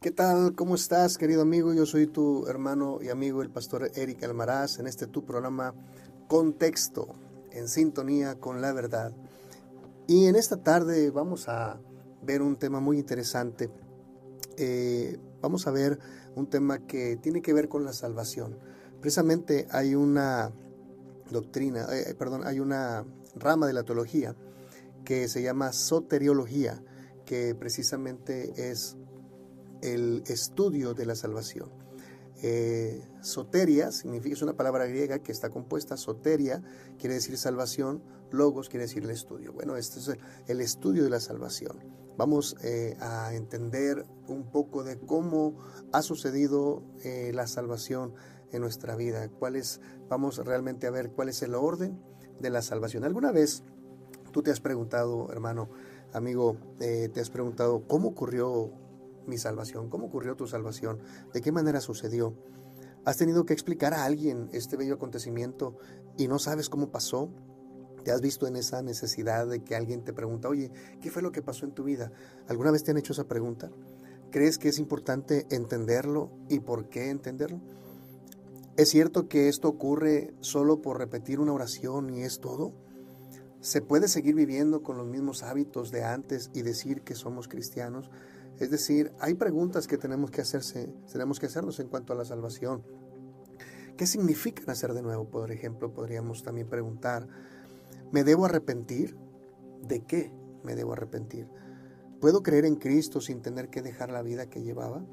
¿Qué tal? ¿Cómo estás, querido amigo? Yo soy tu hermano y amigo, el pastor Eric Almaraz, en este tu programa Contexto, en sintonía con la verdad. Y en esta tarde vamos a ver un tema muy interesante. Eh, vamos a ver un tema que tiene que ver con la salvación. Precisamente hay una doctrina, eh, perdón, hay una rama de la teología que se llama soteriología, que precisamente es el estudio de la salvación. Eh, soteria significa, es una palabra griega que está compuesta, soteria quiere decir salvación, logos quiere decir el estudio. Bueno, este es el, estudio de la salvación. Vamos eh, a entender un poco de cómo ha sucedido eh, la salvación en nuestra vida, cuál es, vamos realmente a ver cuál es el orden de la salvación. ¿Alguna vez tú te has preguntado, hermano, amigo, te has preguntado cómo ocurrió mi salvación? ¿Cómo ocurrió tu salvación? ¿De qué manera sucedió? ¿Has tenido que explicar a alguien este bello acontecimiento y no sabes cómo pasó? ¿Te has visto en esa necesidad de que alguien te pregunta, oye, ¿qué fue lo que pasó en tu vida? ¿Alguna vez te han hecho esa pregunta? ¿Crees que es importante entenderlo y por qué entenderlo? ¿Es cierto que esto ocurre solo por repetir una oración y es todo? ¿Se puede seguir viviendo con los mismos hábitos de antes y decir que somos cristianos? Es decir, hay preguntas que tenemos que hacerse, tenemos que hacernos en cuanto a la salvación. ¿Qué significa nacer de nuevo? Por ejemplo, podríamos también preguntar, ¿me debo arrepentir? ¿De qué me debo arrepentir? ¿Puedo creer en Cristo sin tener que dejar la vida que llevaba?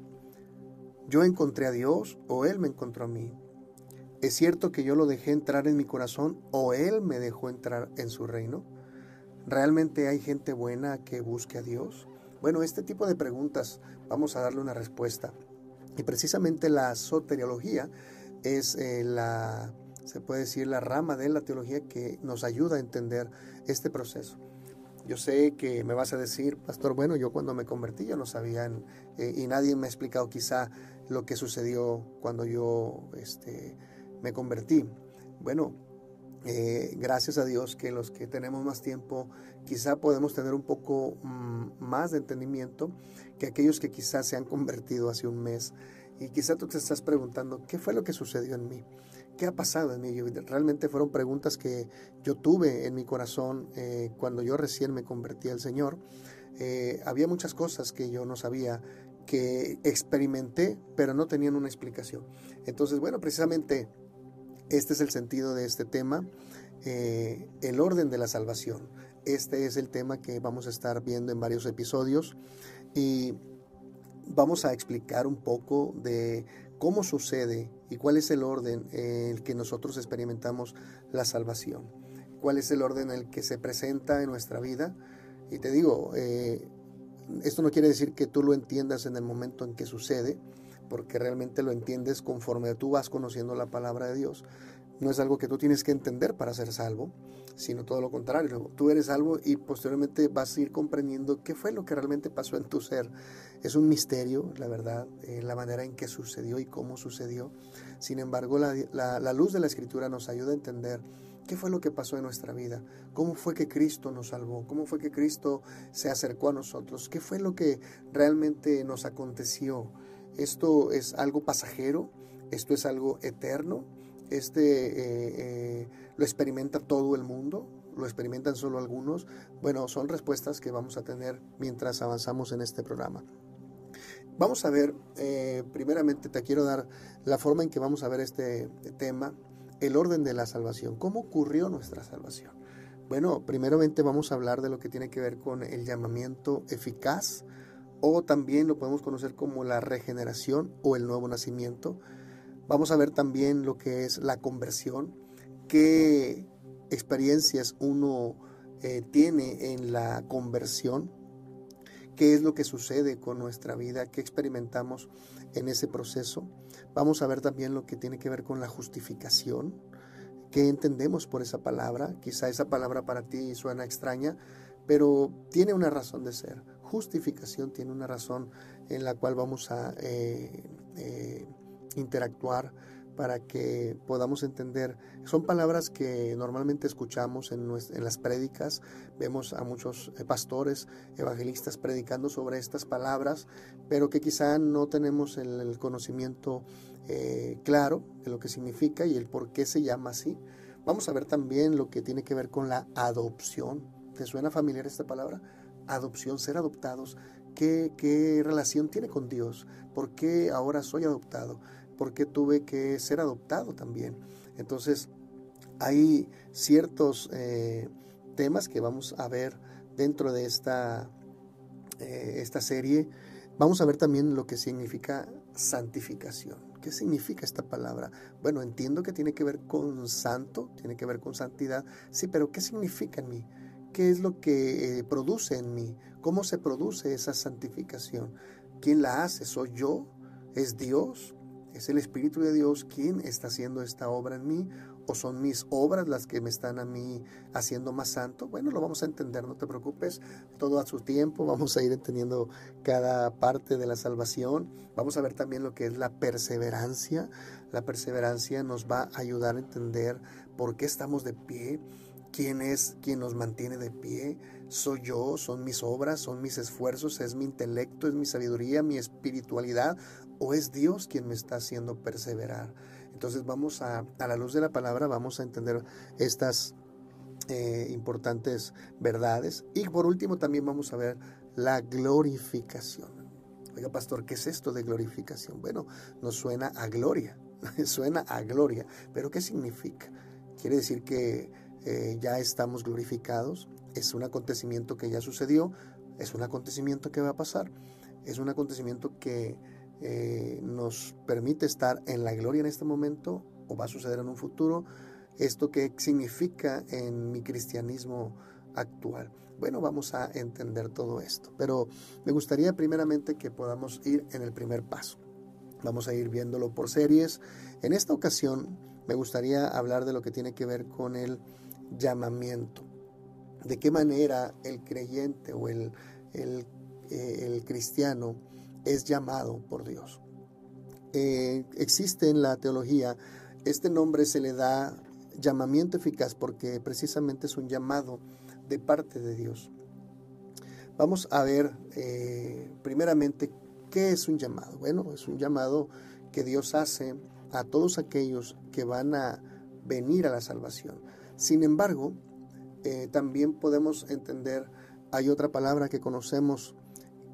¿Yo encontré a Dios o Él me encontró a mí? ¿Es cierto que yo lo dejé entrar en mi corazón o Él me dejó entrar en su reino? ¿Realmente hay gente buena que busque a Dios? Bueno, este tipo de preguntas vamos a darle una respuesta. Y precisamente la soteriología es eh, la, se puede decir, la rama de la teología que nos ayuda a entender este proceso. Yo sé que me vas a decir, pastor, bueno, yo cuando me convertí ya no sabía eh, y nadie me ha explicado quizá lo que sucedió cuando yo este, me convertí. Bueno, eh, gracias a Dios que los que tenemos más tiempo quizá podemos tener un poco mm, más de entendimiento que aquellos que quizás se han convertido hace un mes y quizá tú te estás preguntando qué fue lo que sucedió en mí, qué ha pasado en mí. Realmente fueron preguntas que yo tuve en mi corazón eh, cuando yo recién me convertí al Señor. Eh, había muchas cosas que yo no sabía que experimenté, pero no tenían una explicación. Entonces, bueno, precisamente este es el sentido de este tema, eh, el orden de la salvación. Este es el tema que vamos a estar viendo en varios episodios y vamos a explicar un poco de cómo sucede y cuál es el orden en el que nosotros experimentamos la salvación. Cuál es el orden en el que se presenta en nuestra vida. Y te digo, eh, esto no quiere decir que tú lo entiendas en el momento en que sucede, porque realmente lo entiendes conforme tú vas conociendo la palabra de Dios. No es algo que tú tienes que entender para ser salvo, sino todo lo contrario. Tú eres salvo y posteriormente vas a ir comprendiendo qué fue lo que realmente pasó en tu ser. Es un misterio, la verdad, eh, la manera en que sucedió y cómo sucedió. Sin embargo, la, la luz de la escritura nos ayuda a entender ¿Qué fue lo que pasó en nuestra vida? ¿Cómo fue que Cristo nos salvó? ¿Cómo fue que Cristo se acercó a nosotros? ¿Qué fue lo que realmente nos aconteció? Esto es algo pasajero, esto es algo eterno, este eh, eh, lo experimenta todo el mundo, lo experimentan solo algunos. Bueno, son respuestas que vamos a tener mientras avanzamos en este programa. Vamos a ver, eh, primeramente te quiero dar la forma en que vamos a ver este tema, el orden de la salvación. ¿Cómo ocurrió nuestra salvación? Bueno, primeramente vamos a hablar de lo que tiene que ver con el llamamiento eficaz o también lo podemos conocer como la regeneración o el nuevo nacimiento. Vamos a ver también lo que es la conversión, qué experiencias uno eh, tiene en la conversión, qué es lo que sucede con nuestra vida, qué experimentamos en ese proceso. Vamos a ver también lo que tiene que ver con la justificación, qué entendemos por esa palabra. Quizá esa palabra para ti suena extraña, pero tiene una razón de ser justificación tiene una razón en la cual vamos a eh, eh, interactuar para que podamos entender. Son palabras que normalmente escuchamos en, las prédicas, vemos a muchos eh, pastores, evangelistas predicando sobre estas palabras, pero que quizá no tenemos el, conocimiento claro de lo que significa y el por qué se llama así. Vamos a ver también lo que tiene que ver con la adopción. ¿Te suena familiar esta palabra? Adopción, ser adoptados. ¿Qué, qué relación tiene con Dios? ¿Por qué ahora soy adoptado? porque tuve que ser adoptado también. Entonces, hay ciertos eh, temas que vamos a ver dentro de esta, eh, esta serie. Vamos a ver también lo que significa santificación. ¿Qué significa esta palabra? Bueno, entiendo que tiene que ver con santo, tiene que ver con santidad, sí, pero ¿qué significa en mí? ¿Qué es lo que eh, produce en mí? ¿Cómo se produce esa santificación? ¿Quién la hace? ¿Soy yo? ¿Es Dios? ¿Es el Espíritu de Dios quien está haciendo esta obra en mí? ¿O son mis obras las que me están a mí haciendo más santo? Bueno, lo vamos a entender, no te preocupes, todo a su tiempo, vamos a ir entendiendo cada parte de la salvación. Vamos a ver también lo que es la perseverancia. La perseverancia nos va a ayudar a entender por qué estamos de pie, quién es quien nos mantiene de pie. Soy yo, son mis obras, son mis esfuerzos, es mi intelecto, es mi sabiduría, mi espiritualidad o es Dios quien me está haciendo perseverar. Entonces vamos a, a la luz de la palabra, vamos a entender estas eh, importantes verdades. Y por último también vamos a ver la glorificación. Oiga, pastor, ¿qué es esto de glorificación? Bueno, nos suena a gloria, suena a gloria, pero ¿qué significa? Quiere decir que eh, ya estamos glorificados, es un acontecimiento que ya sucedió, es un acontecimiento que va a pasar, es un acontecimiento que eh, nos permite estar en la gloria en este momento o va a suceder en un futuro. ¿Esto qué significa en mi cristianismo actual? Bueno, vamos a entender todo esto, pero me gustaría primeramente que podamos ir en el primer paso. Vamos a ir viéndolo por series. En esta ocasión me gustaría hablar de lo que tiene que ver con el llamamiento. De qué manera el creyente o el, el, eh, cristiano es llamado por Dios. Eh, existe en la teología, este nombre se le da llamamiento eficaz porque precisamente es un llamado de parte de Dios. Vamos a ver eh, primeramente qué es un llamado. Bueno, es un llamado que Dios hace a todos aquellos que van a venir a la salvación. Sin embargo, eh, también podemos entender, hay otra palabra que conocemos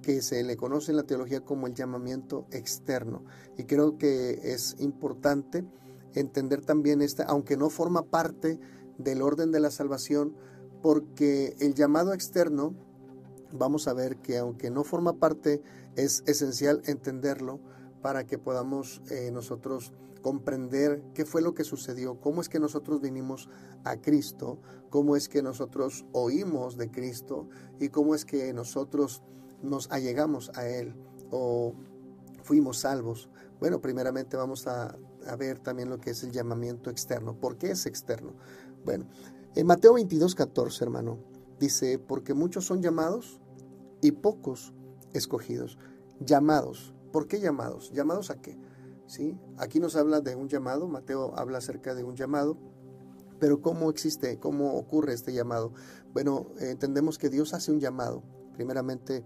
que se le conoce en la teología como el llamamiento externo. Y creo que es importante entender también esta, aunque no forma parte del orden de la salvación, porque el llamado externo, vamos a ver que aunque no forma parte, es esencial entenderlo para que podamos eh, nosotros comprender qué fue lo que sucedió, cómo es que nosotros vinimos a Cristo, cómo es que nosotros oímos de Cristo y cómo es que nosotros nos allegamos a Él o fuimos salvos. Bueno, primeramente vamos a, ver también lo que es el llamamiento externo. ¿Por qué es externo? Bueno, en Mateo 22, 14, hermano, dice, porque muchos son llamados y pocos escogidos. Llamados. ¿Por qué llamados? ¿Llamados a qué? ¿Sí? Aquí nos habla de un llamado, Mateo habla acerca de un llamado, pero ¿cómo existe? ¿Cómo ocurre este llamado? Bueno, entendemos que Dios hace un llamado, primeramente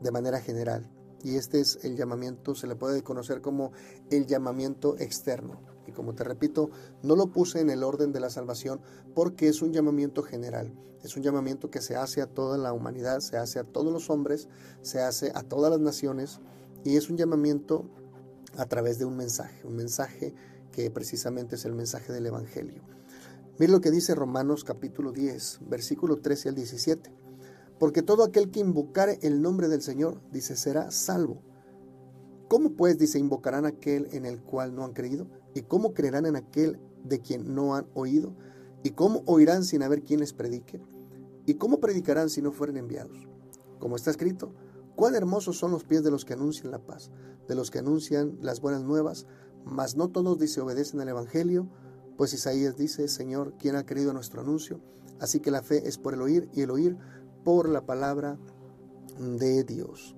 de manera general. Y este es el llamamiento, se le puede conocer como el llamamiento externo. Y como te repito, no lo puse en el orden de la salvación porque es un llamamiento general. Es un llamamiento que se hace a toda la humanidad, se hace a todos los hombres, se hace a todas las naciones y es un llamamiento a través de un mensaje, un mensaje que precisamente es el mensaje del Evangelio. Mira lo que dice Romanos capítulo 10, versículo 13 al 17. Porque todo aquel que invocare el nombre del Señor, dice, será salvo. ¿Cómo pues, dice, invocarán aquel en el cual no han creído? ¿Y cómo creerán en aquel de quien no han oído? ¿Y cómo oirán sin haber quien les predique? ¿Y cómo predicarán si no fueren enviados? Como está escrito, cuán hermosos son los pies de los que anuncian la paz, de los que anuncian las buenas nuevas, mas no todos dice obedecen al Evangelio, pues Isaías dice, Señor, ¿quién ha creído nuestro anuncio? Así que la fe es por el oír y el oír por la palabra de Dios.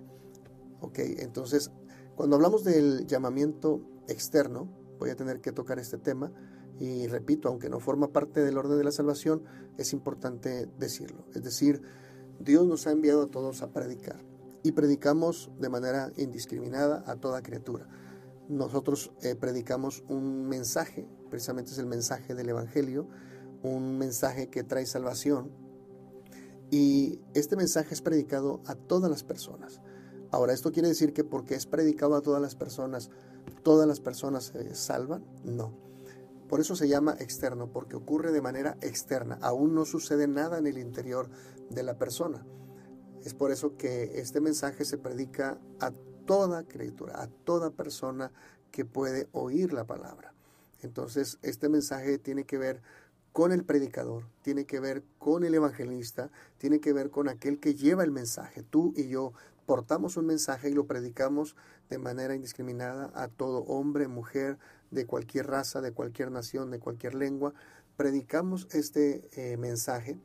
Ok, entonces, cuando hablamos del llamamiento externo, voy a tener que tocar este tema y repito, aunque no forma parte del orden de la salvación, es importante decirlo. Es decir, Dios nos ha enviado a todos a predicar y predicamos de manera indiscriminada a toda criatura. Nosotros eh, predicamos un mensaje, precisamente es el mensaje del Evangelio, un mensaje que trae salvación y este mensaje es predicado a todas las personas. Ahora, ¿esto quiere decir que porque es predicado a todas las personas, todas las personas se salvan? No. Por eso se llama externo, porque ocurre de manera externa. Aún no sucede nada en el interior de la persona. Es por eso que este mensaje se predica a toda criatura, a toda persona que puede oír la palabra. Entonces, este mensaje tiene que ver con el predicador, tiene que ver con el evangelista, tiene que ver con aquel que lleva el mensaje. Tú y yo portamos un mensaje y lo predicamos de manera indiscriminada a todo hombre, mujer, de cualquier raza, de cualquier nación, de cualquier lengua. Predicamos este eh, mensaje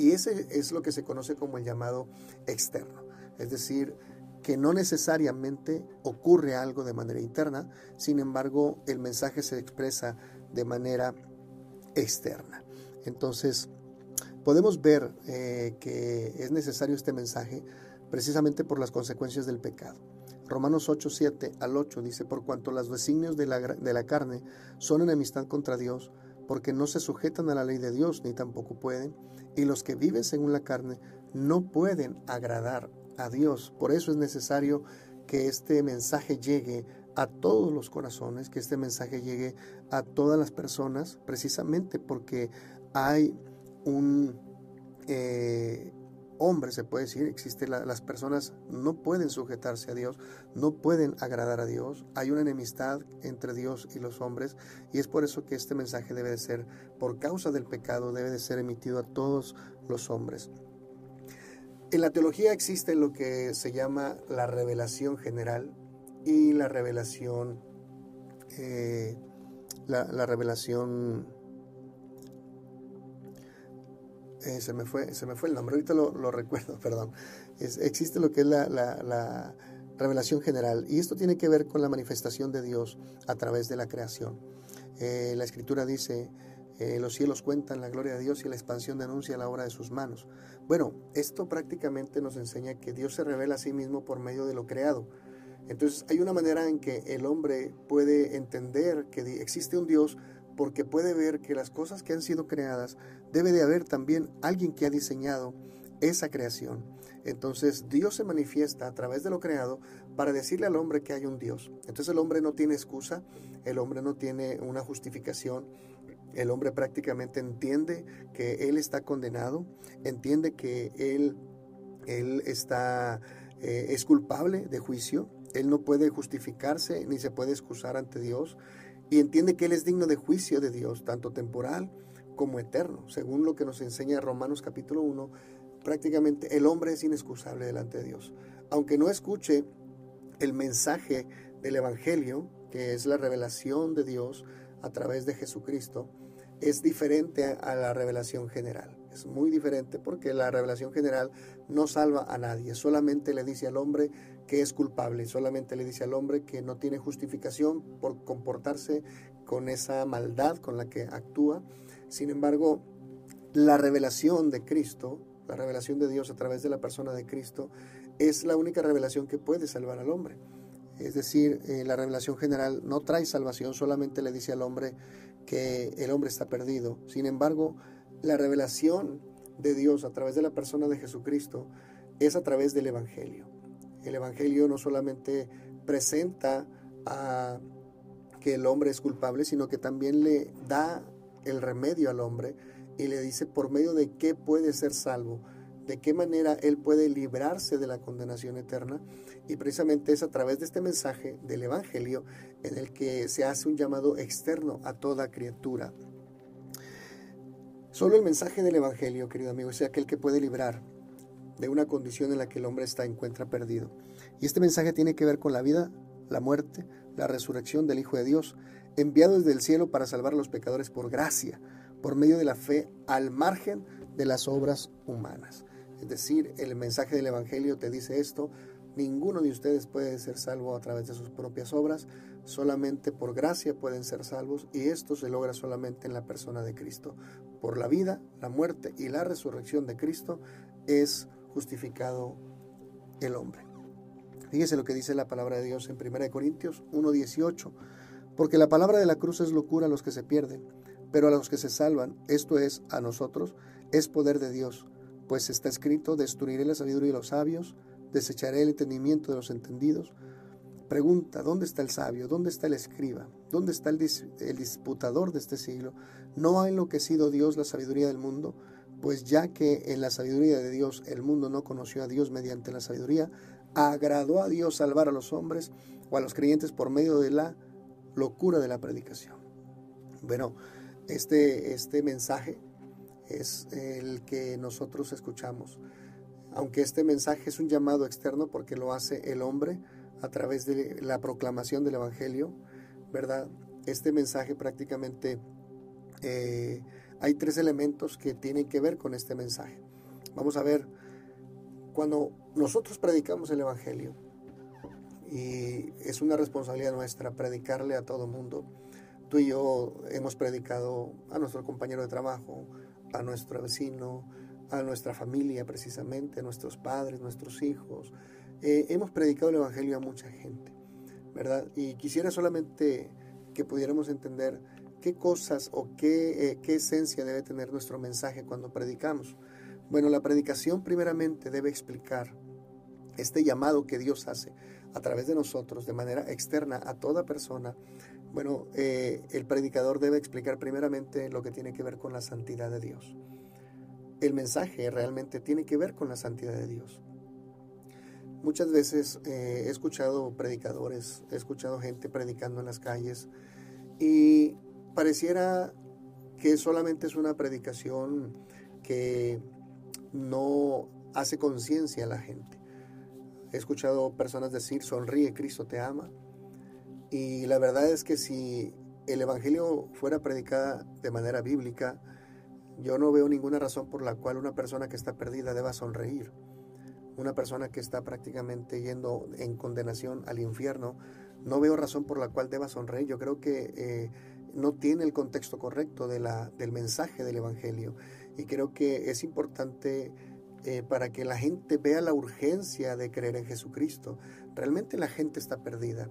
y ese es lo que se conoce como el llamado externo. Es decir, que no necesariamente ocurre algo de manera interna, sin embargo el mensaje se expresa de manera externa. Entonces, podemos ver eh, que es necesario este mensaje precisamente por las consecuencias del pecado. Romanos 8, 7 al 8 dice, por cuanto los designios de la, de la carne son enemistad contra Dios, porque no se sujetan a la ley de Dios, ni tampoco pueden, y los que viven según la carne no pueden agradar a Dios. Por eso es necesario que este mensaje llegue a todos los corazones, que este mensaje llegue a todas las personas, precisamente porque hay un eh, hombre, se puede decir, existe las personas no pueden sujetarse a Dios, no pueden agradar a Dios, hay una enemistad entre Dios y los hombres y es por eso que este mensaje debe de ser, por causa del pecado, debe de ser emitido a todos los hombres. En la teología existe lo que se llama la revelación general y la revelación, eh, la, revelación, eh, se, me fue, se me fue el nombre, ahorita lo, recuerdo, perdón. existe lo que es la, revelación general y esto tiene que ver con la manifestación de Dios a través de la creación. Eh, la escritura dice, los cielos cuentan la gloria de Dios y la expansión denuncia la obra de sus manos. Bueno, esto prácticamente nos enseña que Dios se revela a sí mismo por medio de lo creado. Entonces hay una manera en que el hombre puede entender que existe un Dios porque puede ver que las cosas que han sido creadas debe de haber también alguien que ha diseñado esa creación. Entonces Dios se manifiesta a través de lo creado para decirle al hombre que hay un Dios. Entonces el hombre no tiene excusa, el hombre no tiene una justificación, el hombre prácticamente entiende que él está condenado, entiende que él, él está, eh, es culpable de juicio, él no puede justificarse ni se puede excusar ante Dios y entiende que él es digno de juicio de Dios, tanto temporal como eterno. Según lo que nos enseña Romanos capítulo 1, prácticamente el hombre es inexcusable delante de Dios. Aunque no escuche el mensaje del Evangelio, que es la revelación de Dios a través de Jesucristo, es diferente a la revelación general. Es muy diferente porque la revelación general no salva a nadie, solamente le dice al hombre que es culpable, solamente le dice al hombre que no tiene justificación por comportarse con esa maldad con la que actúa. Sin embargo, la revelación de Cristo, la revelación de Dios a través de la persona de Cristo, es la única revelación que puede salvar al hombre. Es decir, eh, la revelación general no trae salvación, solamente le dice al hombre que el hombre está perdido. Sin embargo, la revelación de Dios a través de la persona de Jesucristo es a través del Evangelio. El Evangelio no solamente presenta a que el hombre es culpable, sino que también le da el remedio al hombre y le dice por medio de qué puede ser salvo, de qué manera él puede librarse de la condenación eterna. Y precisamente es a través de este mensaje del Evangelio en el que se hace un llamado externo a toda criatura. Solo el mensaje del Evangelio, querido amigo, es aquel que puede librar de una condición en la que el hombre está encuentra perdido. Y este mensaje tiene que ver con la vida, la muerte, la resurrección del Hijo de Dios, enviado desde el cielo para salvar a los pecadores por gracia, por medio de la fe, al margen de las obras humanas. Es decir, el mensaje del Evangelio te dice esto Ninguno de ustedes puede ser salvo a través de sus propias obras, solamente por gracia pueden ser salvos y esto se logra solamente en la persona de Cristo. Por la vida, la muerte y la resurrección de Cristo es justificado el hombre. Fíjese lo que dice la palabra de Dios en 1 Corintios 1.18, porque la palabra de la cruz es locura a los que se pierden, pero a los que se salvan, esto es, a nosotros, es poder de Dios, pues está escrito, destruiré la sabiduría de los sabios, desecharé el entendimiento de los entendidos. Pregunta, ¿dónde está el sabio? ¿Dónde está el escriba? ¿Dónde está el, disputador de este siglo? ¿No ha enloquecido Dios la sabiduría del mundo? Pues ya que en la sabiduría de Dios el mundo no conoció a Dios mediante la sabiduría, agradó a Dios salvar a los hombres o a los creyentes por medio de la locura de la predicación. Bueno, este, este mensaje es el que nosotros escuchamos aunque este mensaje es un llamado externo porque lo hace el hombre a través de la proclamación del Evangelio, ¿verdad? Este mensaje prácticamente eh, hay tres elementos que tienen que ver con este mensaje. Vamos a ver, cuando nosotros predicamos el Evangelio, y es una responsabilidad nuestra predicarle a todo mundo, tú y yo hemos predicado a nuestro compañero de trabajo, a nuestro vecino, a nuestra familia precisamente, a nuestros padres, nuestros hijos. Eh, hemos predicado el Evangelio a mucha gente, ¿verdad? Y quisiera solamente que pudiéramos entender qué cosas o qué, eh, qué esencia debe tener nuestro mensaje cuando predicamos. Bueno, la predicación primeramente debe explicar este llamado que Dios hace a través de nosotros de manera externa a toda persona. Bueno, eh, el predicador debe explicar primeramente lo que tiene que ver con la santidad de Dios el mensaje realmente tiene que ver con la santidad de Dios. Muchas veces eh, he escuchado predicadores, he escuchado gente predicando en las calles y pareciera que solamente es una predicación que no hace conciencia a la gente. He escuchado personas decir, sonríe, Cristo te ama. Y la verdad es que si el Evangelio fuera predicada de manera bíblica, yo no veo ninguna razón por la cual una persona que está perdida deba sonreír. Una persona que está prácticamente yendo en condenación al infierno, no veo razón por la cual deba sonreír. Yo creo que eh, no tiene el contexto correcto de la, del mensaje del Evangelio. Y creo que es importante eh, para que la gente vea la urgencia de creer en Jesucristo. Realmente la gente está perdida.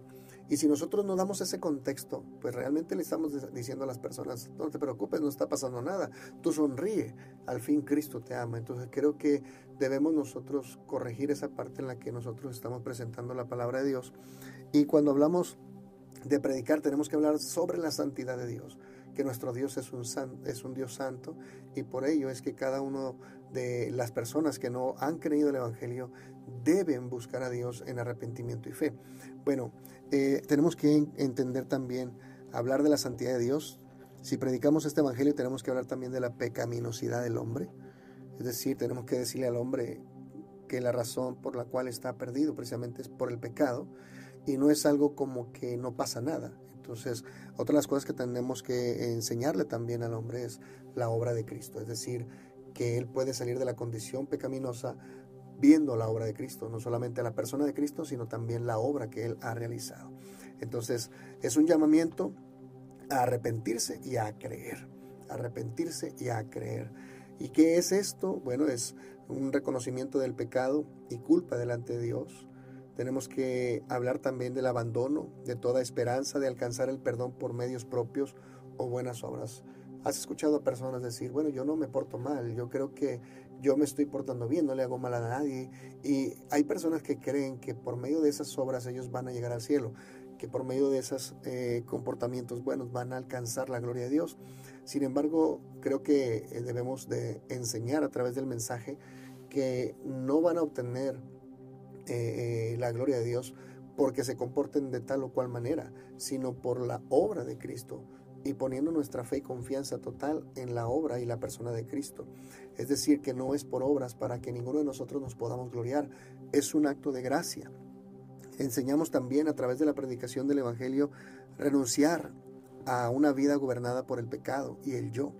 Y si nosotros no damos ese contexto, pues realmente le estamos diciendo a las personas, no te preocupes, no está pasando nada, tú sonríe, al fin Cristo te ama. Entonces creo que debemos nosotros corregir esa parte en la que nosotros estamos presentando la palabra de Dios. Y cuando hablamos de predicar, tenemos que hablar sobre la santidad de Dios, que nuestro Dios es un, es un Dios santo y por ello es que cada uno de las personas que no han creído el Evangelio deben buscar a Dios en arrepentimiento y fe. Bueno, eh, tenemos que entender también, hablar de la santidad de Dios. Si predicamos este Evangelio tenemos que hablar también de la pecaminosidad del hombre. Es decir, tenemos que decirle al hombre que la razón por la cual está perdido precisamente es por el pecado y no es algo como que no pasa nada. Entonces, otra de las cosas que tenemos que enseñarle también al hombre es la obra de Cristo, es decir, que él puede salir de la condición pecaminosa viendo la obra de Cristo, no solamente la persona de Cristo, sino también la obra que Él ha realizado. Entonces, es un llamamiento a arrepentirse y a creer, arrepentirse y a creer. ¿Y qué es esto? Bueno, es un reconocimiento del pecado y culpa delante de Dios. Tenemos que hablar también del abandono, de toda esperanza de alcanzar el perdón por medios propios o buenas obras. Has escuchado a personas decir, bueno, yo no me porto mal, yo creo que yo me estoy portando bien, no le hago mal a nadie. Y hay personas que creen que por medio de esas obras ellos van a llegar al cielo, que por medio de esos eh, comportamientos buenos van a alcanzar la gloria de Dios. Sin embargo, creo que eh, debemos de enseñar a través del mensaje que no van a obtener eh, la gloria de Dios porque se comporten de tal o cual manera, sino por la obra de Cristo y poniendo nuestra fe y confianza total en la obra y la persona de Cristo. Es decir, que no es por obras para que ninguno de nosotros nos podamos gloriar, es un acto de gracia. Enseñamos también a través de la predicación del Evangelio renunciar a una vida gobernada por el pecado y el yo.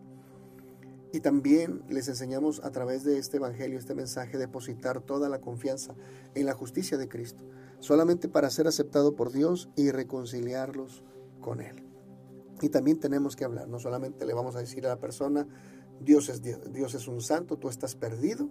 Y también les enseñamos a través de este Evangelio, este mensaje, depositar toda la confianza en la justicia de Cristo, solamente para ser aceptado por Dios y reconciliarlos con Él. Y también tenemos que hablar, no solamente le vamos a decir a la persona, Dios es, Dios es un santo, tú estás perdido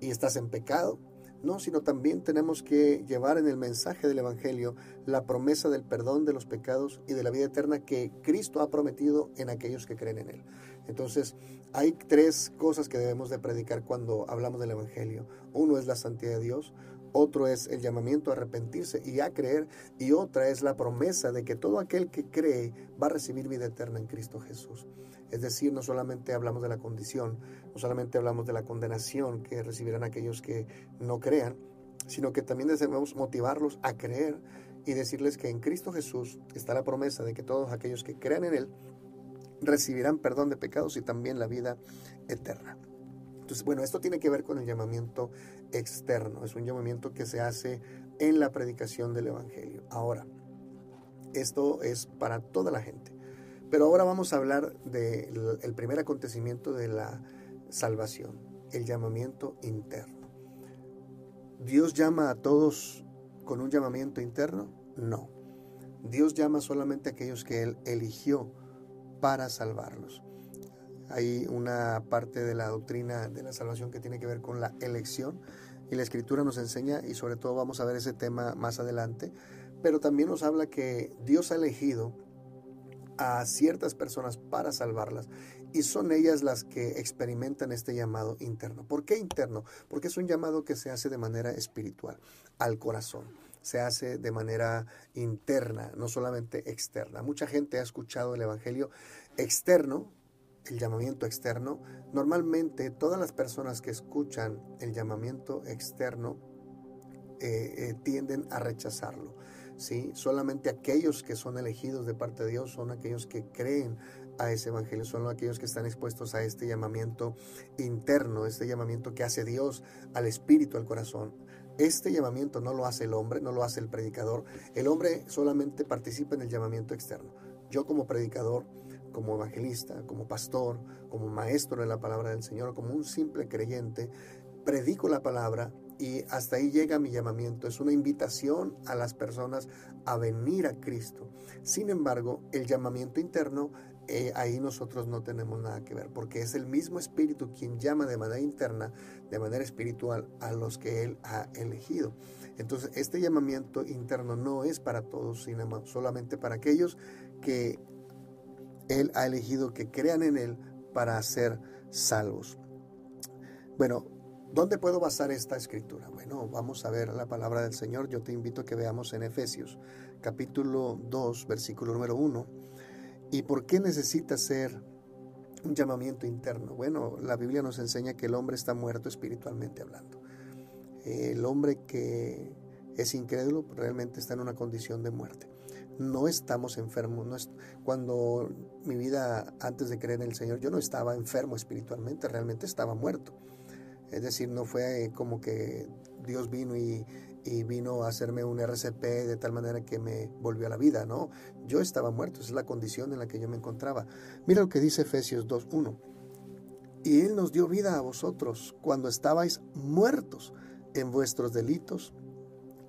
y estás en pecado, no, sino también tenemos que llevar en el mensaje del Evangelio la promesa del perdón de los pecados y de la vida eterna que Cristo ha prometido en aquellos que creen en Él. Entonces, hay tres cosas que debemos de predicar cuando hablamos del Evangelio. Uno es la santidad de Dios, otro es el llamamiento a arrepentirse y a creer, y otra es la promesa de que todo aquel que cree va a recibir vida eterna en Cristo Jesús. Es decir, no solamente hablamos de la condición, no solamente hablamos de la condenación que recibirán aquellos que no crean, sino que también debemos motivarlos a creer y decirles que en Cristo Jesús está la promesa de que todos aquellos que crean en Él recibirán perdón de pecados y también la vida eterna. Entonces, bueno, esto tiene que ver con el llamamiento externo, es un llamamiento que se hace en la predicación del Evangelio. Ahora, esto es para toda la gente. Pero ahora vamos a hablar del primer acontecimiento de la salvación, el llamamiento interno. ¿Dios llama a todos con un llamamiento interno? No. Dios llama solamente a aquellos que Él eligió para salvarlos. Hay una parte de la doctrina de la salvación que tiene que ver con la elección y la escritura nos enseña y sobre todo vamos a ver ese tema más adelante, pero también nos habla que Dios ha elegido a ciertas personas para salvarlas y son ellas las que experimentan este llamado interno. ¿Por qué interno? Porque es un llamado que se hace de manera espiritual, al corazón. Se hace de manera interna, no solamente externa. Mucha gente ha escuchado el Evangelio externo, el llamamiento externo. Normalmente todas las personas que escuchan el llamamiento externo eh, eh, tienden a rechazarlo ¿sí? Solamente aquellos que son elegidos de parte de Dios son aquellos que creen a ese evangelio, son aquellos que están expuestos a este llamamiento interno, este llamamiento que hace Dios al espíritu, al corazón. Este llamamiento no lo hace el hombre, no lo hace el predicador. El hombre solamente participa en el llamamiento externo. Yo como predicador, como evangelista, como pastor, como maestro de la palabra del Señor, como un simple creyente, predico la palabra y hasta ahí llega mi llamamiento. Es una invitación a las personas a venir a Cristo. Sin embargo, el llamamiento interno, eh, ahí nosotros no tenemos nada que ver, porque es el mismo Espíritu quien llama de manera interna, de manera espiritual, a los que Él ha elegido. Entonces, este llamamiento interno no es para todos, sino solamente para aquellos que Él ha elegido que crean en Él para ser salvos. Bueno, ¿Dónde puedo basar esta escritura? Bueno, vamos a ver la palabra del Señor. Yo te invito a que veamos en Efesios capítulo 2, versículo número 1. ¿Y por qué necesita ser un llamamiento interno? Bueno, la Biblia nos enseña que el hombre está muerto espiritualmente hablando. El hombre que es incrédulo realmente está en una condición de muerte. No estamos enfermos. Cuando mi vida antes de creer en el Señor, yo no estaba enfermo espiritualmente, realmente estaba muerto. Es decir, no fue como que Dios vino y, vino a hacerme un RCP de tal manera que me volvió a la vida, ¿no? Yo estaba muerto, esa es la condición en la que yo me encontraba. Mira lo que dice Efesios 2.1. Y Él nos dio vida a vosotros cuando estabais muertos en vuestros delitos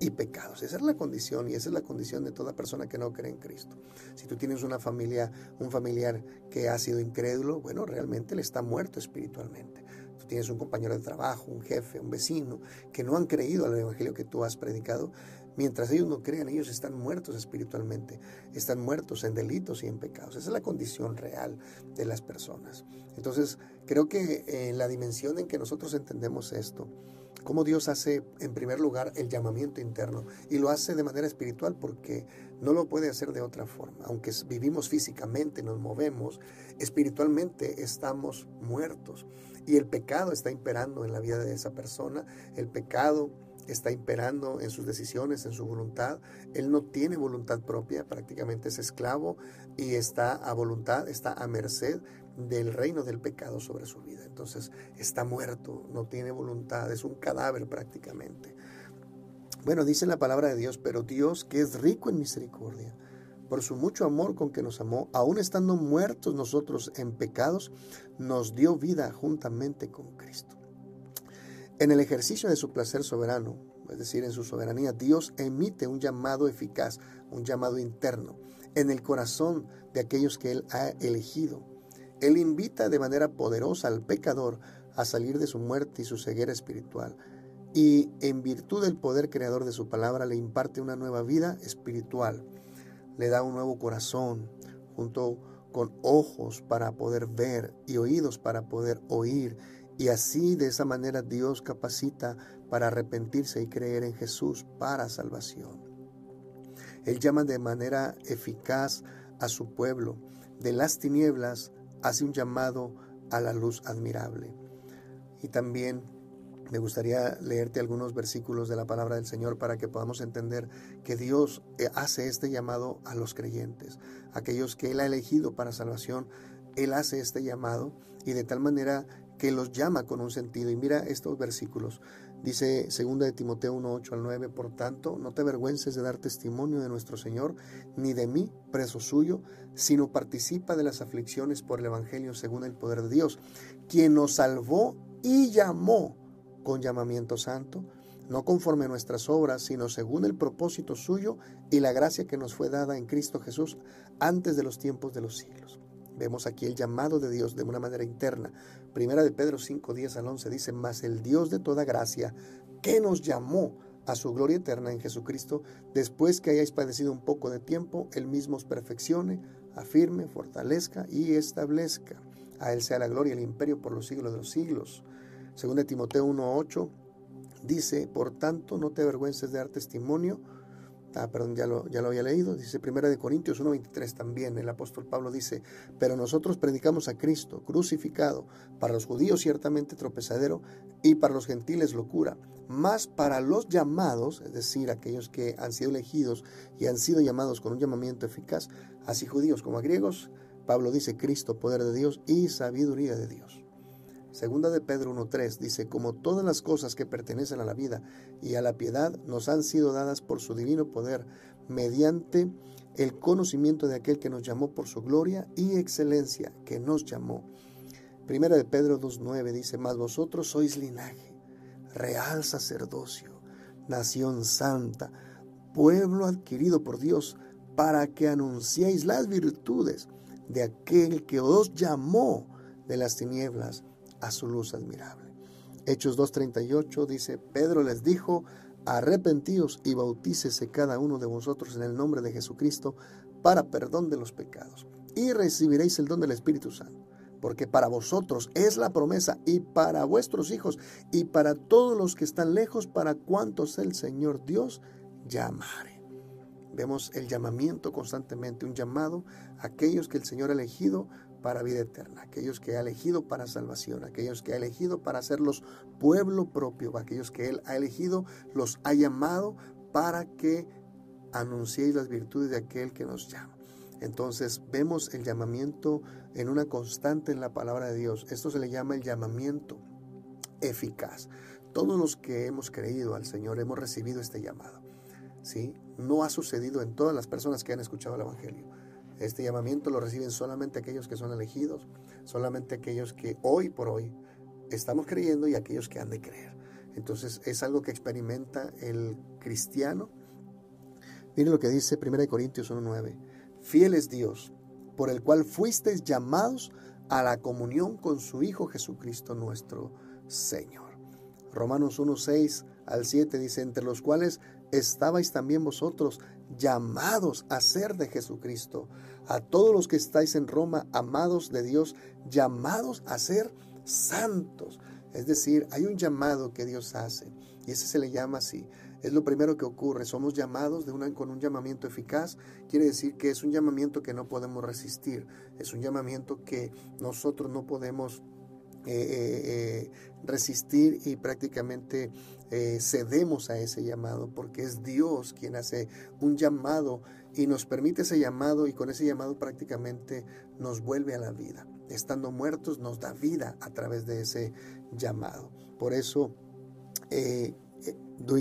y pecados. Esa es la condición y esa es la condición de toda persona que no cree en Cristo. Si tú tienes una familia, un familiar que ha sido incrédulo, bueno, realmente él está muerto espiritualmente tienes un compañero de trabajo, un jefe, un vecino, que no han creído al Evangelio que tú has predicado, mientras ellos no crean, ellos están muertos espiritualmente, están muertos en delitos y en pecados. Esa es la condición real de las personas. Entonces, creo que en la dimensión en que nosotros entendemos esto, cómo Dios hace en primer lugar el llamamiento interno y lo hace de manera espiritual porque no lo puede hacer de otra forma. Aunque vivimos físicamente, nos movemos, espiritualmente estamos muertos y el pecado está imperando en la vida de esa persona, el pecado está imperando en sus decisiones, en su voluntad. Él no tiene voluntad propia, prácticamente es esclavo y está a voluntad, está a merced del reino del pecado sobre su vida. Entonces está muerto, no tiene voluntad, es un cadáver prácticamente. Bueno, dice la palabra de Dios, pero Dios que es rico en misericordia, por su mucho amor con que nos amó, aun estando muertos nosotros en pecados, nos dio vida juntamente con Cristo. En el ejercicio de su placer soberano, es decir, en su soberanía, Dios emite un llamado eficaz, un llamado interno, en el corazón de aquellos que Él ha elegido. Él invita de manera poderosa al pecador a salir de su muerte y su ceguera espiritual, y en virtud del poder creador de su palabra le imparte una nueva vida espiritual, le da un nuevo corazón, junto con ojos para poder ver y oídos para poder oír, y así de esa manera Dios capacita para arrepentirse y creer en Jesús para salvación. Él llama de manera eficaz a su pueblo. De las tinieblas hace un llamado a la luz admirable. Y también me gustaría leerte algunos versículos de la palabra del Señor para que podamos entender que Dios eh, hace este llamado a los creyentes, aquellos que Él ha elegido para salvación. Él hace este llamado y de tal manera que los llama con un sentido. Y mira estos versículos. Dice 2 de Timoteo 1, 8 al 9, por tanto, no te avergüences de dar testimonio de nuestro Señor, ni de mí, preso suyo, sino participa de las aflicciones por el Evangelio según el poder de Dios, quien nos salvó y llamó con llamamiento santo, no conforme nuestras obras, sino según el propósito suyo y la gracia que nos fue dada en Cristo Jesús antes de los tiempos de los siglos. Vemos aquí el llamado de Dios de una manera interna. Primera de Pedro 5, 10 al 11 dice, mas el Dios de toda gracia, que nos llamó a su gloria eterna en Jesucristo, después que hayáis padecido un poco de tiempo, Él mismo os perfeccione, afirme, fortalezca y establezca. A Él sea la gloria y el imperio por los siglos de los siglos. Según de Timoteo 1.8 dice, por tanto, no te avergüences de dar testimonio Ah, perdón, ya lo, ya lo había leído. Dice Primera de Corintios 1.23 también. El apóstol Pablo dice, pero nosotros predicamos a Cristo crucificado, para los judíos ciertamente tropezadero y para los gentiles locura, más para los llamados, es decir, aquellos que han sido elegidos y han sido llamados con un llamamiento eficaz, así judíos como a griegos, Pablo dice Cristo, poder de Dios y sabiduría de Dios. Segunda de Pedro 1.3 dice, como todas las cosas que pertenecen a la vida y a la piedad nos han sido dadas por su divino poder, mediante el conocimiento de aquel que nos llamó por su gloria y excelencia, que nos llamó. Primera de Pedro 2.9 dice, mas vosotros sois linaje, real sacerdocio, nación santa, pueblo adquirido por Dios, para que anunciéis las virtudes de aquel que os llamó de las tinieblas a su luz admirable. Hechos 2.38 dice, Pedro les dijo, arrepentíos y bautícese cada uno de vosotros en el nombre de Jesucristo para perdón de los pecados, y recibiréis el don del Espíritu Santo, porque para vosotros es la promesa, y para vuestros hijos, y para todos los que están lejos, para cuantos el Señor Dios llamare. Vemos el llamamiento constantemente, un llamado a aquellos que el Señor ha elegido para vida eterna, aquellos que ha elegido para salvación, aquellos que ha elegido para hacerlos pueblo propio, aquellos que Él ha elegido, los ha llamado para que anunciéis las virtudes de aquel que nos llama. Entonces vemos el llamamiento en una constante en la palabra de Dios. Esto se le llama el llamamiento eficaz. Todos los que hemos creído al Señor hemos recibido este llamado. ¿sí? No ha sucedido en todas las personas que han escuchado el Evangelio. Este llamamiento lo reciben solamente aquellos que son elegidos, solamente aquellos que hoy por hoy estamos creyendo y aquellos que han de creer. Entonces es algo que experimenta el cristiano. Miren lo que dice 1 Corintios 1.9. Fiel es Dios, por el cual fuisteis llamados a la comunión con su Hijo Jesucristo nuestro Señor. Romanos 1.6 al 7 dice, entre los cuales estabais también vosotros llamados a ser de Jesucristo. A todos los que estáis en Roma, amados de Dios, llamados a ser santos. Es decir, hay un llamado que Dios hace y ese se le llama así. Es lo primero que ocurre. Somos llamados con un llamamiento eficaz. Quiere decir que es un llamamiento que no podemos resistir. Es un llamamiento que nosotros no podemos eh, eh, eh, resistir y prácticamente cedemos a ese llamado porque es Dios quien hace un llamado y nos permite ese llamado y con ese llamado prácticamente nos vuelve a la vida. Estando muertos nos da vida a través de ese llamado. Por eso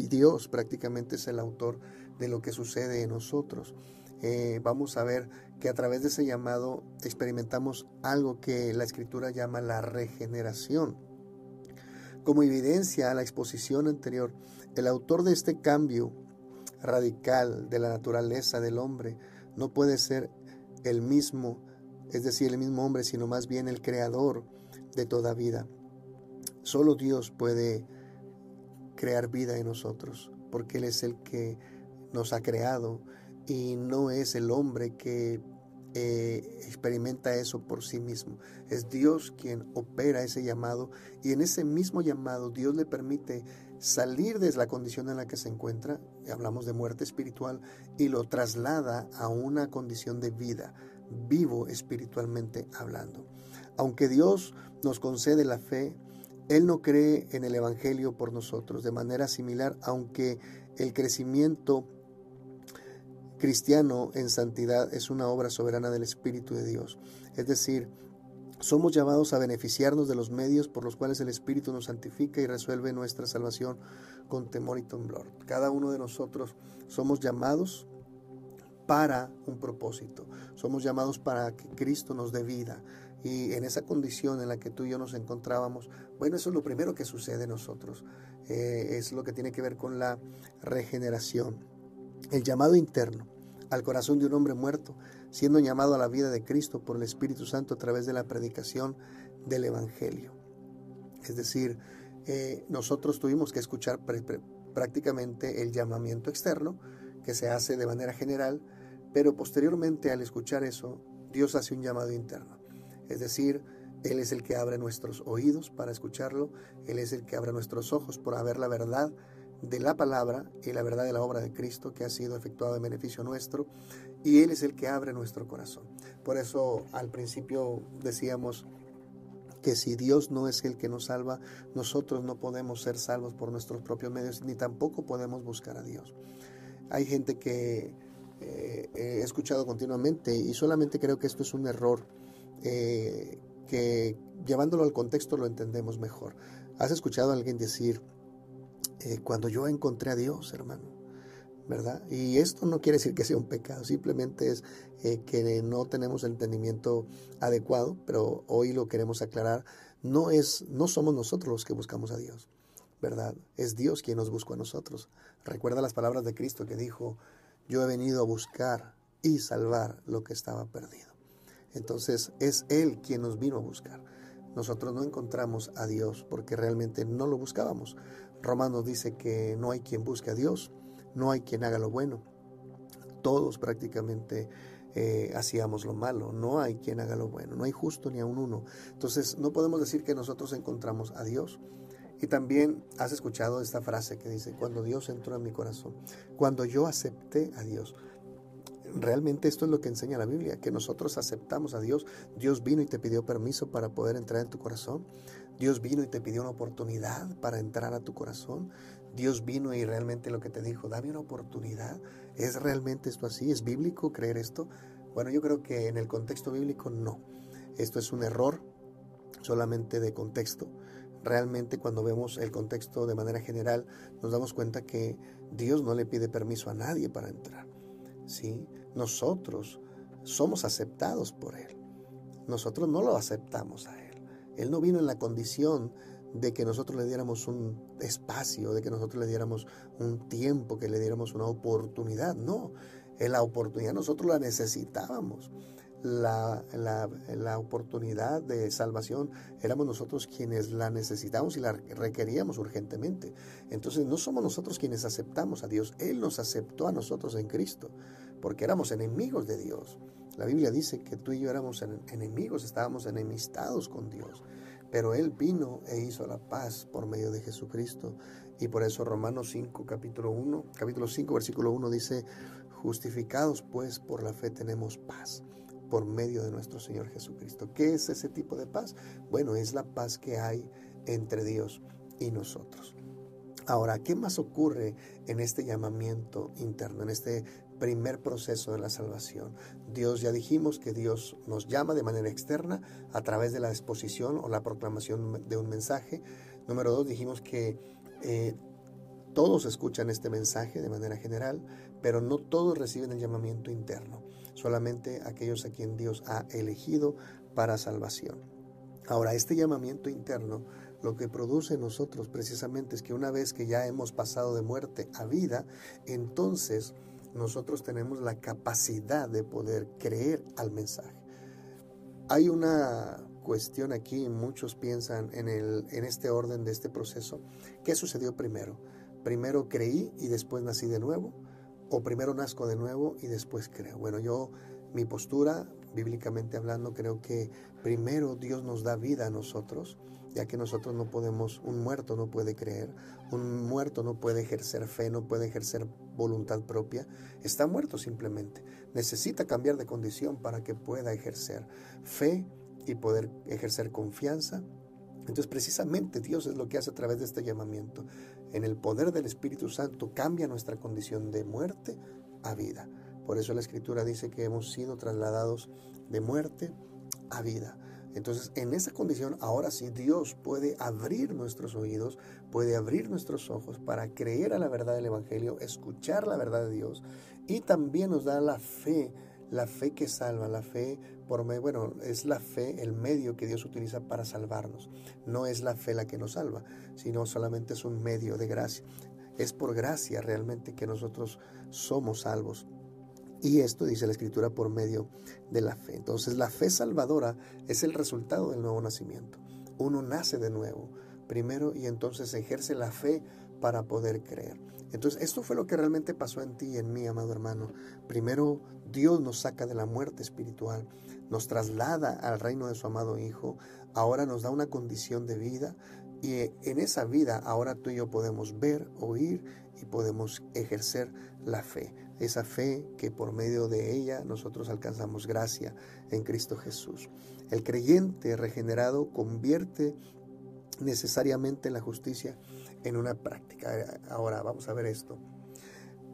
Dios prácticamente es el autor de lo que sucede en nosotros. Eh, vamos a ver que a través de ese llamado experimentamos algo que la escritura llama la regeneración. Como evidencia a la exposición anterior, el autor de este cambio radical de la naturaleza del hombre no puede ser el mismo, es decir, el mismo hombre, sino más bien el creador de toda vida. Solo Dios puede crear vida en nosotros, porque Él es el que nos ha creado y no es el hombre que eh, experimenta eso por sí mismo. Es Dios quien opera ese llamado y en ese mismo llamado Dios le permite salir de la condición en la que se encuentra, hablamos de muerte espiritual, y lo traslada a una condición de vida, vivo espiritualmente hablando. Aunque Dios nos concede la fe, Él no cree en el Evangelio por nosotros de manera similar, aunque el crecimiento cristiano en santidad es una obra soberana del Espíritu de Dios. Es decir, somos llamados a beneficiarnos de los medios por los cuales el Espíritu nos santifica y resuelve nuestra salvación con temor y temblor. Cada uno de nosotros somos llamados para un propósito. Somos llamados para que Cristo nos dé vida. Y en esa condición en la que tú y yo nos encontrábamos, bueno, eso es lo primero que sucede en nosotros. Eh, es lo que tiene que ver con la regeneración. El llamado interno al corazón de un hombre muerto, siendo llamado a la vida de Cristo por el Espíritu Santo a través de la predicación del Evangelio. Es decir, eh, nosotros tuvimos que escuchar prácticamente el llamamiento externo, que se hace de manera general, pero posteriormente al escuchar eso, Dios hace un llamado interno. Es decir, Él es el que abre nuestros oídos para escucharlo, Él es el que abre nuestros ojos para ver la verdad de la palabra y la verdad de la obra de Cristo que ha sido efectuada en beneficio nuestro y Él es el que abre nuestro corazón. Por eso al principio decíamos que si Dios no es el que nos salva, nosotros no podemos ser salvos por nuestros propios medios ni tampoco podemos buscar a Dios. Hay gente que eh, he escuchado continuamente y solamente creo que esto es un error eh, que llevándolo al contexto lo entendemos mejor. ¿Has escuchado a alguien decir, eh, cuando yo encontré a Dios, hermano, ¿verdad? Y esto no quiere decir que sea un pecado, simplemente es eh, que no tenemos el entendimiento adecuado, pero hoy lo queremos aclarar, no es, no somos nosotros los que buscamos a Dios, ¿verdad? Es Dios quien nos buscó a nosotros. Recuerda las palabras de Cristo que dijo, yo he venido a buscar y salvar lo que estaba perdido. Entonces es Él quien nos vino a buscar. Nosotros no encontramos a Dios porque realmente no lo buscábamos. Romanos dice que no hay quien busque a Dios, no hay quien haga lo bueno. Todos prácticamente eh, hacíamos lo malo, no hay quien haga lo bueno, no hay justo ni a un uno. Entonces no podemos decir que nosotros encontramos a Dios. Y también has escuchado esta frase que dice, cuando Dios entró en mi corazón, cuando yo acepté a Dios. Realmente esto es lo que enseña la Biblia, que nosotros aceptamos a Dios. Dios vino y te pidió permiso para poder entrar en tu corazón. Dios vino y te pidió una oportunidad para entrar a tu corazón. Dios vino y realmente lo que te dijo, dame una oportunidad. ¿Es realmente esto así? ¿Es bíblico creer esto? Bueno, yo creo que en el contexto bíblico no. Esto es un error solamente de contexto. Realmente cuando vemos el contexto de manera general nos damos cuenta que Dios no le pide permiso a nadie para entrar. ¿sí? Nosotros somos aceptados por Él. Nosotros no lo aceptamos a Él. Él no vino en la condición de que nosotros le diéramos un espacio, de que nosotros le diéramos un tiempo, que le diéramos una oportunidad. No, en la oportunidad nosotros la necesitábamos. La, la, oportunidad de salvación éramos nosotros quienes la necesitábamos y la requeríamos urgentemente. Entonces no somos nosotros quienes aceptamos a Dios, Él nos aceptó a nosotros en Cristo, porque éramos enemigos de Dios. La Biblia dice que tú y yo éramos enemigos, estábamos enemistados con Dios, pero Él vino e hizo la paz por medio de Jesucristo. Y por eso Romanos 5, capítulo 1, capítulo 5, versículo 1 dice, justificados pues por la fe tenemos paz por medio de nuestro Señor Jesucristo. ¿Qué es ese tipo de paz? Bueno, es la paz que hay entre Dios y nosotros. Ahora, ¿qué más ocurre en este llamamiento interno, en este primer proceso de la salvación. Dios, ya dijimos que Dios nos llama de manera externa a través de la exposición o la proclamación de un mensaje. Número dos, dijimos que eh, todos escuchan este mensaje de manera general, pero no todos reciben el llamamiento interno, solamente aquellos a quien Dios ha elegido para salvación. Ahora, este llamamiento interno lo que produce nosotros precisamente es que una vez que ya hemos pasado de muerte a vida, entonces nosotros tenemos la capacidad de poder creer al mensaje. Hay una cuestión aquí, muchos piensan en, el, en este orden de este proceso. ¿Qué sucedió primero? ¿Primero creí y después nací de nuevo? ¿O primero nazco de nuevo y después creo? Bueno, yo, mi postura, bíblicamente hablando, creo que primero Dios nos da vida a nosotros ya que nosotros no podemos, un muerto no puede creer, un muerto no puede ejercer fe, no puede ejercer voluntad propia, está muerto simplemente. Necesita cambiar de condición para que pueda ejercer fe y poder ejercer confianza. Entonces precisamente Dios es lo que hace a través de este llamamiento. En el poder del Espíritu Santo cambia nuestra condición de muerte a vida. Por eso la Escritura dice que hemos sido trasladados de muerte a vida. Entonces, en esa condición, ahora sí Dios puede abrir nuestros oídos, puede abrir nuestros ojos para creer a la verdad del Evangelio, escuchar la verdad de Dios y también nos da la fe, la fe que salva, la fe por medio, bueno, es la fe el medio que Dios utiliza para salvarnos. No es la fe la que nos salva, sino solamente es un medio de gracia. Es por gracia realmente que nosotros somos salvos. Y esto dice la escritura por medio de la fe. Entonces la fe salvadora es el resultado del nuevo nacimiento. Uno nace de nuevo primero y entonces ejerce la fe para poder creer. Entonces esto fue lo que realmente pasó en ti y en mí, amado hermano. Primero Dios nos saca de la muerte espiritual, nos traslada al reino de su amado Hijo, ahora nos da una condición de vida y en esa vida ahora tú y yo podemos ver, oír y podemos ejercer la fe esa fe que por medio de ella nosotros alcanzamos gracia en Cristo Jesús. El creyente regenerado convierte necesariamente la justicia en una práctica. Ahora vamos a ver esto.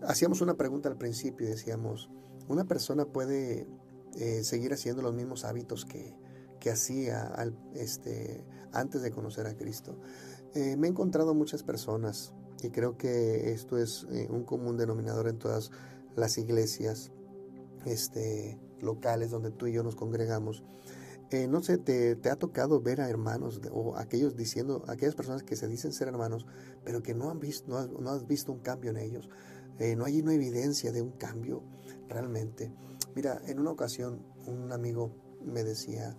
Hacíamos una pregunta al principio y decíamos, ¿una persona puede eh, seguir haciendo los mismos hábitos que, que hacía este, antes de conocer a Cristo? Eh, me he encontrado muchas personas y creo que esto es eh, un común denominador en todas las iglesias este, locales donde tú y yo nos congregamos. Eh, no sé, te, ha tocado ver a hermanos o aquellos diciendo, aquellas personas que se dicen ser hermanos, pero que no han visto, no has, visto un cambio en ellos. Eh, no hay una evidencia de un cambio realmente. Mira, en una ocasión un amigo me decía,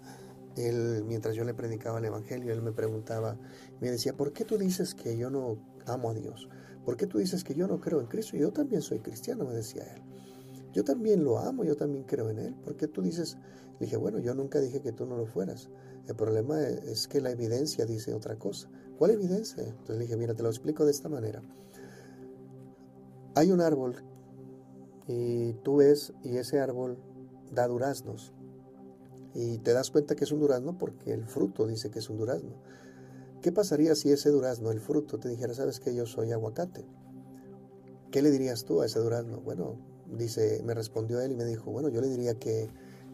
él, mientras yo le predicaba el Evangelio, él me preguntaba, me decía, ¿por qué tú dices que yo no amo a Dios? ¿Por qué tú dices que yo no creo en Cristo? Yo también soy cristiano, me decía él. Yo también lo amo, yo también creo en Él. ¿Por qué tú dices? Le dije, bueno, yo nunca dije que tú no lo fueras. El problema es que la evidencia dice otra cosa. ¿Cuál evidencia? Entonces le dije, mira, te lo explico de esta manera. Hay un árbol y tú ves y ese árbol da duraznos. Y te das cuenta que es un durazno porque el fruto dice que es un durazno. ¿Qué pasaría si ese durazno, el fruto, te dijera, sabes que yo soy aguacate? ¿Qué le dirías tú a ese durazno? Bueno, dice, me respondió él y me dijo, bueno, yo le diría que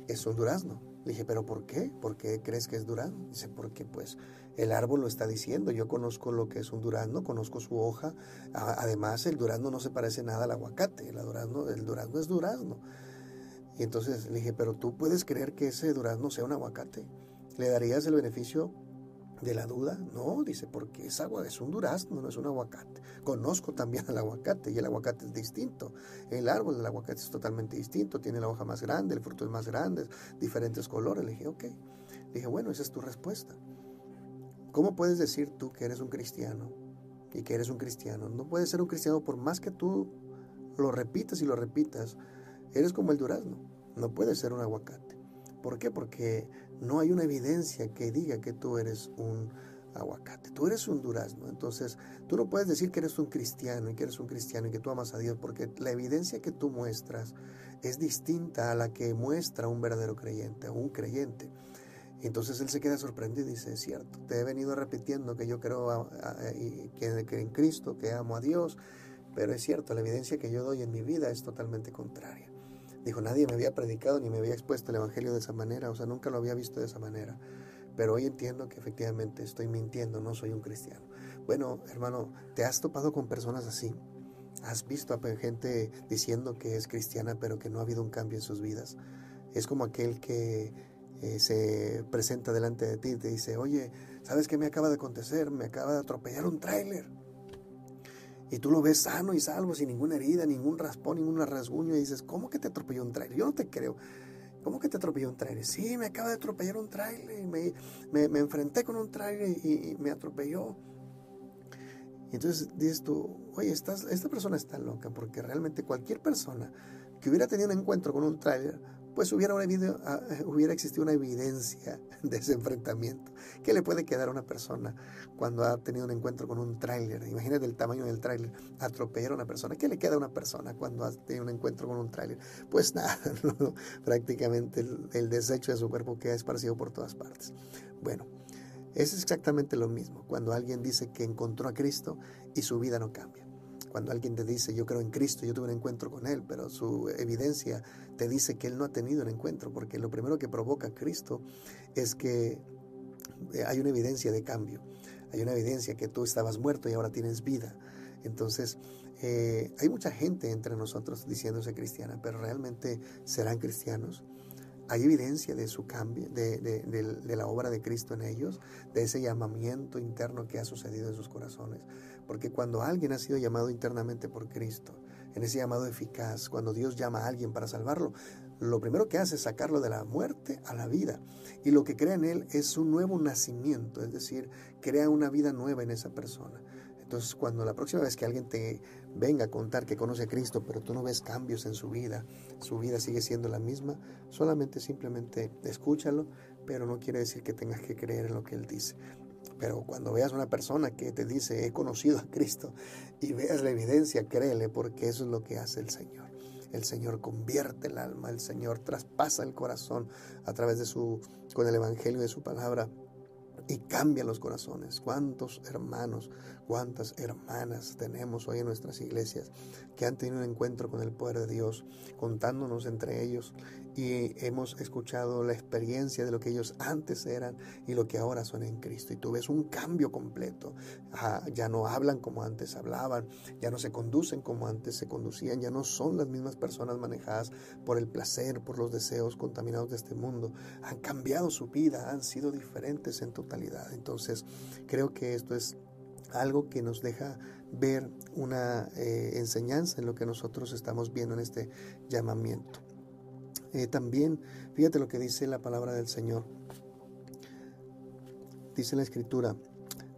es un durazno. Le dije, ¿pero por qué? ¿Por qué crees que es durazno? Dice, porque pues el árbol lo está diciendo. Yo conozco lo que es un durazno, conozco su hoja. Además, el durazno no se parece nada al aguacate. El durazno, el durazno es durazno. Y entonces le dije, ¿pero tú puedes creer que ese durazno sea un aguacate? ¿Le darías el beneficio de la duda? No, dice, porque es agua, es un durazno, no es un aguacate. Conozco también el aguacate y el aguacate es distinto. El árbol del aguacate es totalmente distinto, tiene la hoja más grande, el fruto es más grande, diferentes colores. Le dije, ok. Le dije, bueno, esa es tu respuesta. ¿Cómo puedes decir tú que eres un cristiano y que eres un cristiano? No puedes ser un cristiano por más que tú lo repitas y lo repitas. Eres como el durazno, no puedes ser un aguacate. ¿Por qué? Porque no hay una evidencia que diga que tú eres un aguacate, tú eres un durazno. Entonces, tú no puedes decir que eres un cristiano y que eres un cristiano y que tú amas a Dios, porque la evidencia que tú muestras es distinta a la que muestra un verdadero creyente o un creyente. Entonces él se queda sorprendido y dice, es cierto, te he venido repitiendo que yo creo que, que en Cristo, que amo a Dios, pero es cierto, la evidencia que yo doy en mi vida es totalmente contraria. Dijo, nadie me había predicado ni me había expuesto el Evangelio de esa manera, o sea, nunca lo había visto de esa manera. Pero hoy entiendo que efectivamente estoy mintiendo, no soy un cristiano. Bueno, hermano, ¿te has topado con personas así? ¿Has visto a gente diciendo que es cristiana pero que no ha habido un cambio en sus vidas? Es como aquel que eh, se presenta delante de ti y te dice, oye, ¿sabes qué me acaba de acontecer? Me acaba de atropellar un tráiler. Y tú lo ves sano y salvo, sin ninguna herida, ningún raspón, ningún rasguño, y dices, ¿cómo que te atropelló un tráiler? Yo no te creo. ¿Cómo que te atropelló un tráiler? Sí, me acaba de atropellar un tráiler. Me, me, enfrenté con un tráiler y, me atropelló. Y entonces dices tú, oye, esta persona está loca, porque realmente cualquier persona que hubiera tenido un encuentro con un tráiler pues hubiera, ah, hubiera existido una evidencia de ese enfrentamiento. ¿Qué le puede quedar a una persona cuando ha tenido un encuentro con un tráiler? Imagínate el tamaño del tráiler, atropellar a una persona. ¿Qué le queda a una persona cuando ha tenido un encuentro con un tráiler? Pues nada, prácticamente el, el, desecho de su cuerpo queda esparcido por todas partes. Bueno, es exactamente lo mismo cuando alguien dice que encontró a Cristo y su vida no cambia. Cuando alguien te dice, yo creo en Cristo, yo tuve un encuentro con Él, pero su evidencia te dice que Él no ha tenido un encuentro, porque lo primero que provoca Cristo es que eh, hay una evidencia de cambio, hay una evidencia que tú estabas muerto y ahora tienes vida. Entonces, eh, hay mucha gente entre nosotros diciéndose cristiana, pero realmente serán cristianos. Hay evidencia de su cambio, de, de, la obra de Cristo en ellos, de ese llamamiento interno que ha sucedido en sus corazones. Porque cuando alguien ha sido llamado internamente por Cristo, en ese llamado eficaz, cuando Dios llama a alguien para salvarlo, lo primero que hace es sacarlo de la muerte a la vida. Y lo que crea en él es un nuevo nacimiento, es decir, crea una vida nueva en esa persona. Entonces, cuando la próxima vez que alguien te venga a contar que conoce a Cristo, pero tú no ves cambios en su vida, su vida sigue siendo la misma, solamente simplemente escúchalo, pero no quiere decir que tengas que creer en lo que Él dice. Pero cuando veas una persona que te dice, he conocido a Cristo, y veas la evidencia, créele, porque eso es lo que hace el Señor. El Señor convierte el alma, el Señor traspasa el corazón a través de su, con el Evangelio de su palabra y cambia los corazones. ¿Cuántos hermanos, cuántas hermanas tenemos hoy en nuestras iglesias que han tenido un encuentro con el poder de Dios, contándonos entre ellos y hemos escuchado la experiencia de lo que ellos antes eran y lo que ahora son en Cristo. Y tú ves un cambio completo. Ah, ya no hablan como antes hablaban, ya no se conducen como antes se conducían, ya no son las mismas personas manejadas por el placer, por los deseos contaminados de este mundo. Han cambiado su vida, han sido diferentes en totalidad. Entonces, creo que esto es algo que nos deja ver una eh, enseñanza en lo que nosotros estamos viendo en este llamamiento. Eh, también, fíjate lo que dice la palabra del Señor. Dice la Escritura,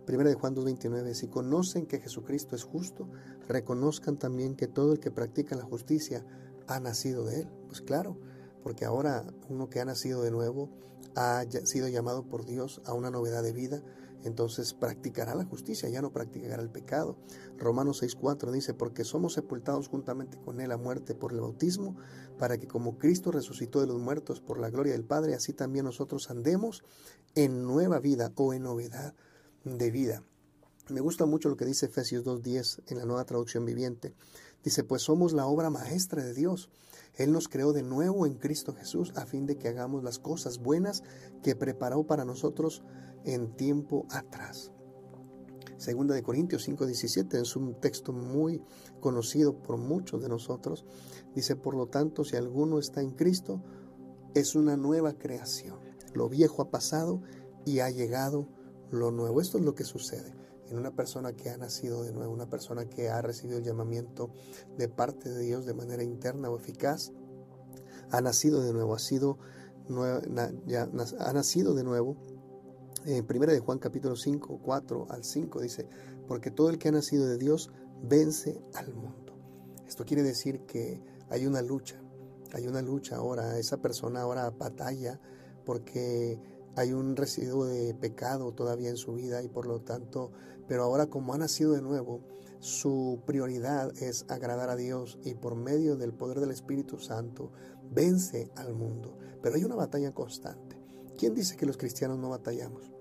1 de Juan 2.29, si conocen que Jesucristo es justo, reconozcan también que todo el que practica la justicia ha nacido de Él. Pues claro, porque ahora uno que ha nacido de nuevo ha sido llamado por Dios a una novedad de vida, entonces practicará la justicia, ya no practicará el pecado. Romanos 6.4 dice, porque somos sepultados juntamente con Él a muerte por el bautismo, para que como Cristo resucitó de los muertos por la gloria del Padre, así también nosotros andemos en nueva vida o en novedad de vida. Me gusta mucho lo que dice Efesios 2.10 en la nueva traducción viviente. Dice, pues somos la obra maestra de Dios. Él nos creó de nuevo en Cristo Jesús a fin de que hagamos las cosas buenas que preparó para nosotros en tiempo atrás. Segunda de Corintios 5:17 es un texto muy conocido por muchos de nosotros. Dice, por lo tanto, si alguno está en Cristo, es una nueva creación. Lo viejo ha pasado y ha llegado lo nuevo. Esto es lo que sucede en una persona que ha nacido de nuevo, una persona que ha recibido el llamamiento de parte de Dios de manera interna o eficaz. Ha nacido de nuevo, ha sido ha nacido de nuevo en primera de Juan capítulo 5, 4 al 5 dice, porque todo el que ha nacido de Dios vence al mundo. Esto quiere decir que hay una lucha, hay una lucha ahora, esa persona ahora batalla porque hay un residuo de pecado todavía en su vida y por lo tanto, pero ahora como ha nacido de nuevo, su prioridad es agradar a Dios y por medio del poder del Espíritu Santo vence al mundo. Pero hay una batalla constante. ¿Quién dice que los cristianos no batallamos?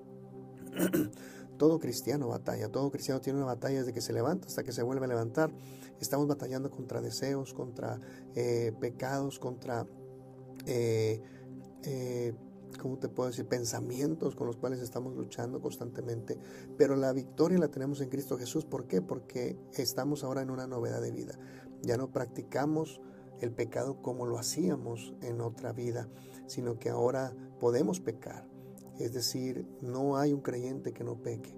todo cristiano batalla, todo cristiano tiene una batalla desde que se levanta hasta que se vuelve a levantar. Estamos batallando contra deseos, contra eh, pecados, contra eh, eh, ¿cómo te puedo decir? Pensamientos con los cuales estamos luchando constantemente. Pero la victoria la tenemos en Cristo Jesús. ¿Por qué? Porque estamos ahora en una novedad de vida. Ya no practicamos el pecado como lo hacíamos en otra vida, sino que ahora podemos pecar. Es decir, no hay un creyente que no peque,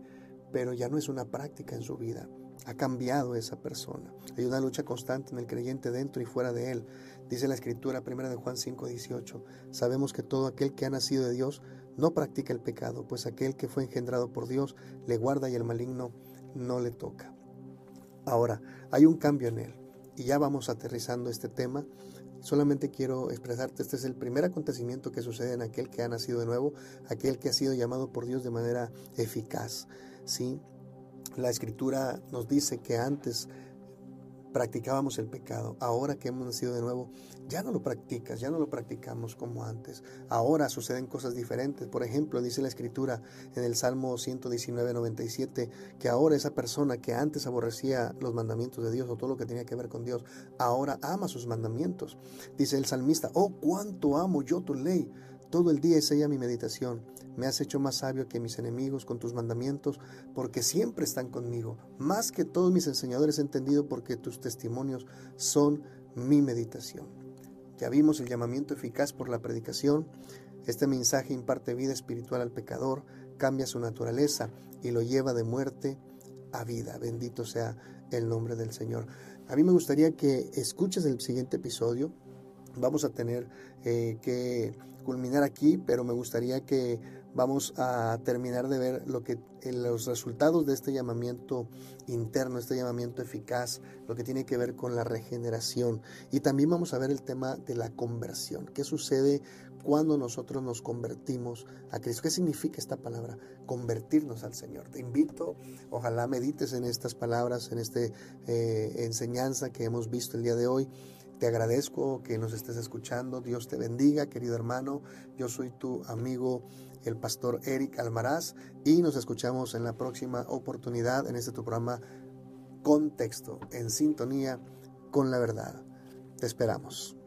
pero ya no es una práctica en su vida. Ha cambiado esa persona. Hay una lucha constante en el creyente dentro y fuera de él. Dice la escritura primera de Juan 5, 18. Sabemos que todo aquel que ha nacido de Dios no practica el pecado, pues aquel que fue engendrado por Dios le guarda y el maligno no le toca. Ahora, hay un cambio en él y ya vamos aterrizando este tema. Solamente quiero expresarte, este es el primer acontecimiento que sucede en aquel que ha nacido de nuevo, aquel que ha sido llamado por Dios de manera eficaz. ¿sí? La escritura nos dice que antes practicábamos el pecado. Ahora que hemos nacido de nuevo, ya no lo practicas, ya no lo practicamos como antes. Ahora suceden cosas diferentes. Por ejemplo, dice la escritura en el Salmo 119, 97, que ahora esa persona que antes aborrecía los mandamientos de Dios o todo lo que tenía que ver con Dios, ahora ama sus mandamientos. Dice el salmista, oh, cuánto amo yo tu ley. Todo el día es ella mi meditación. Me has hecho más sabio que mis enemigos con tus mandamientos, porque siempre están conmigo. Más que todos mis enseñadores he entendido porque tus testimonios son mi meditación. Ya vimos el llamamiento eficaz por la predicación. Este mensaje imparte vida espiritual al pecador, cambia su naturaleza y lo lleva de muerte a vida. Bendito sea el nombre del Señor. A mí me gustaría que escuches el siguiente episodio. Vamos a tener eh, que culminar aquí, pero me gustaría que vamos a terminar de ver lo que eh, los resultados de este llamamiento interno, este llamamiento eficaz, lo que tiene que ver con la regeneración y también vamos a ver el tema de la conversión. ¿Qué sucede cuando nosotros nos convertimos a Cristo? ¿Qué significa esta palabra? Convertirnos al Señor. Te invito, ojalá medites en estas palabras, en esta eh, enseñanza que hemos visto el día de hoy te agradezco que nos estés escuchando. Dios te bendiga, querido hermano. Yo soy tu amigo, el pastor Eric Almaraz, y nos escuchamos en la próxima oportunidad en este tu programa Contexto, en sintonía con la verdad. Te esperamos.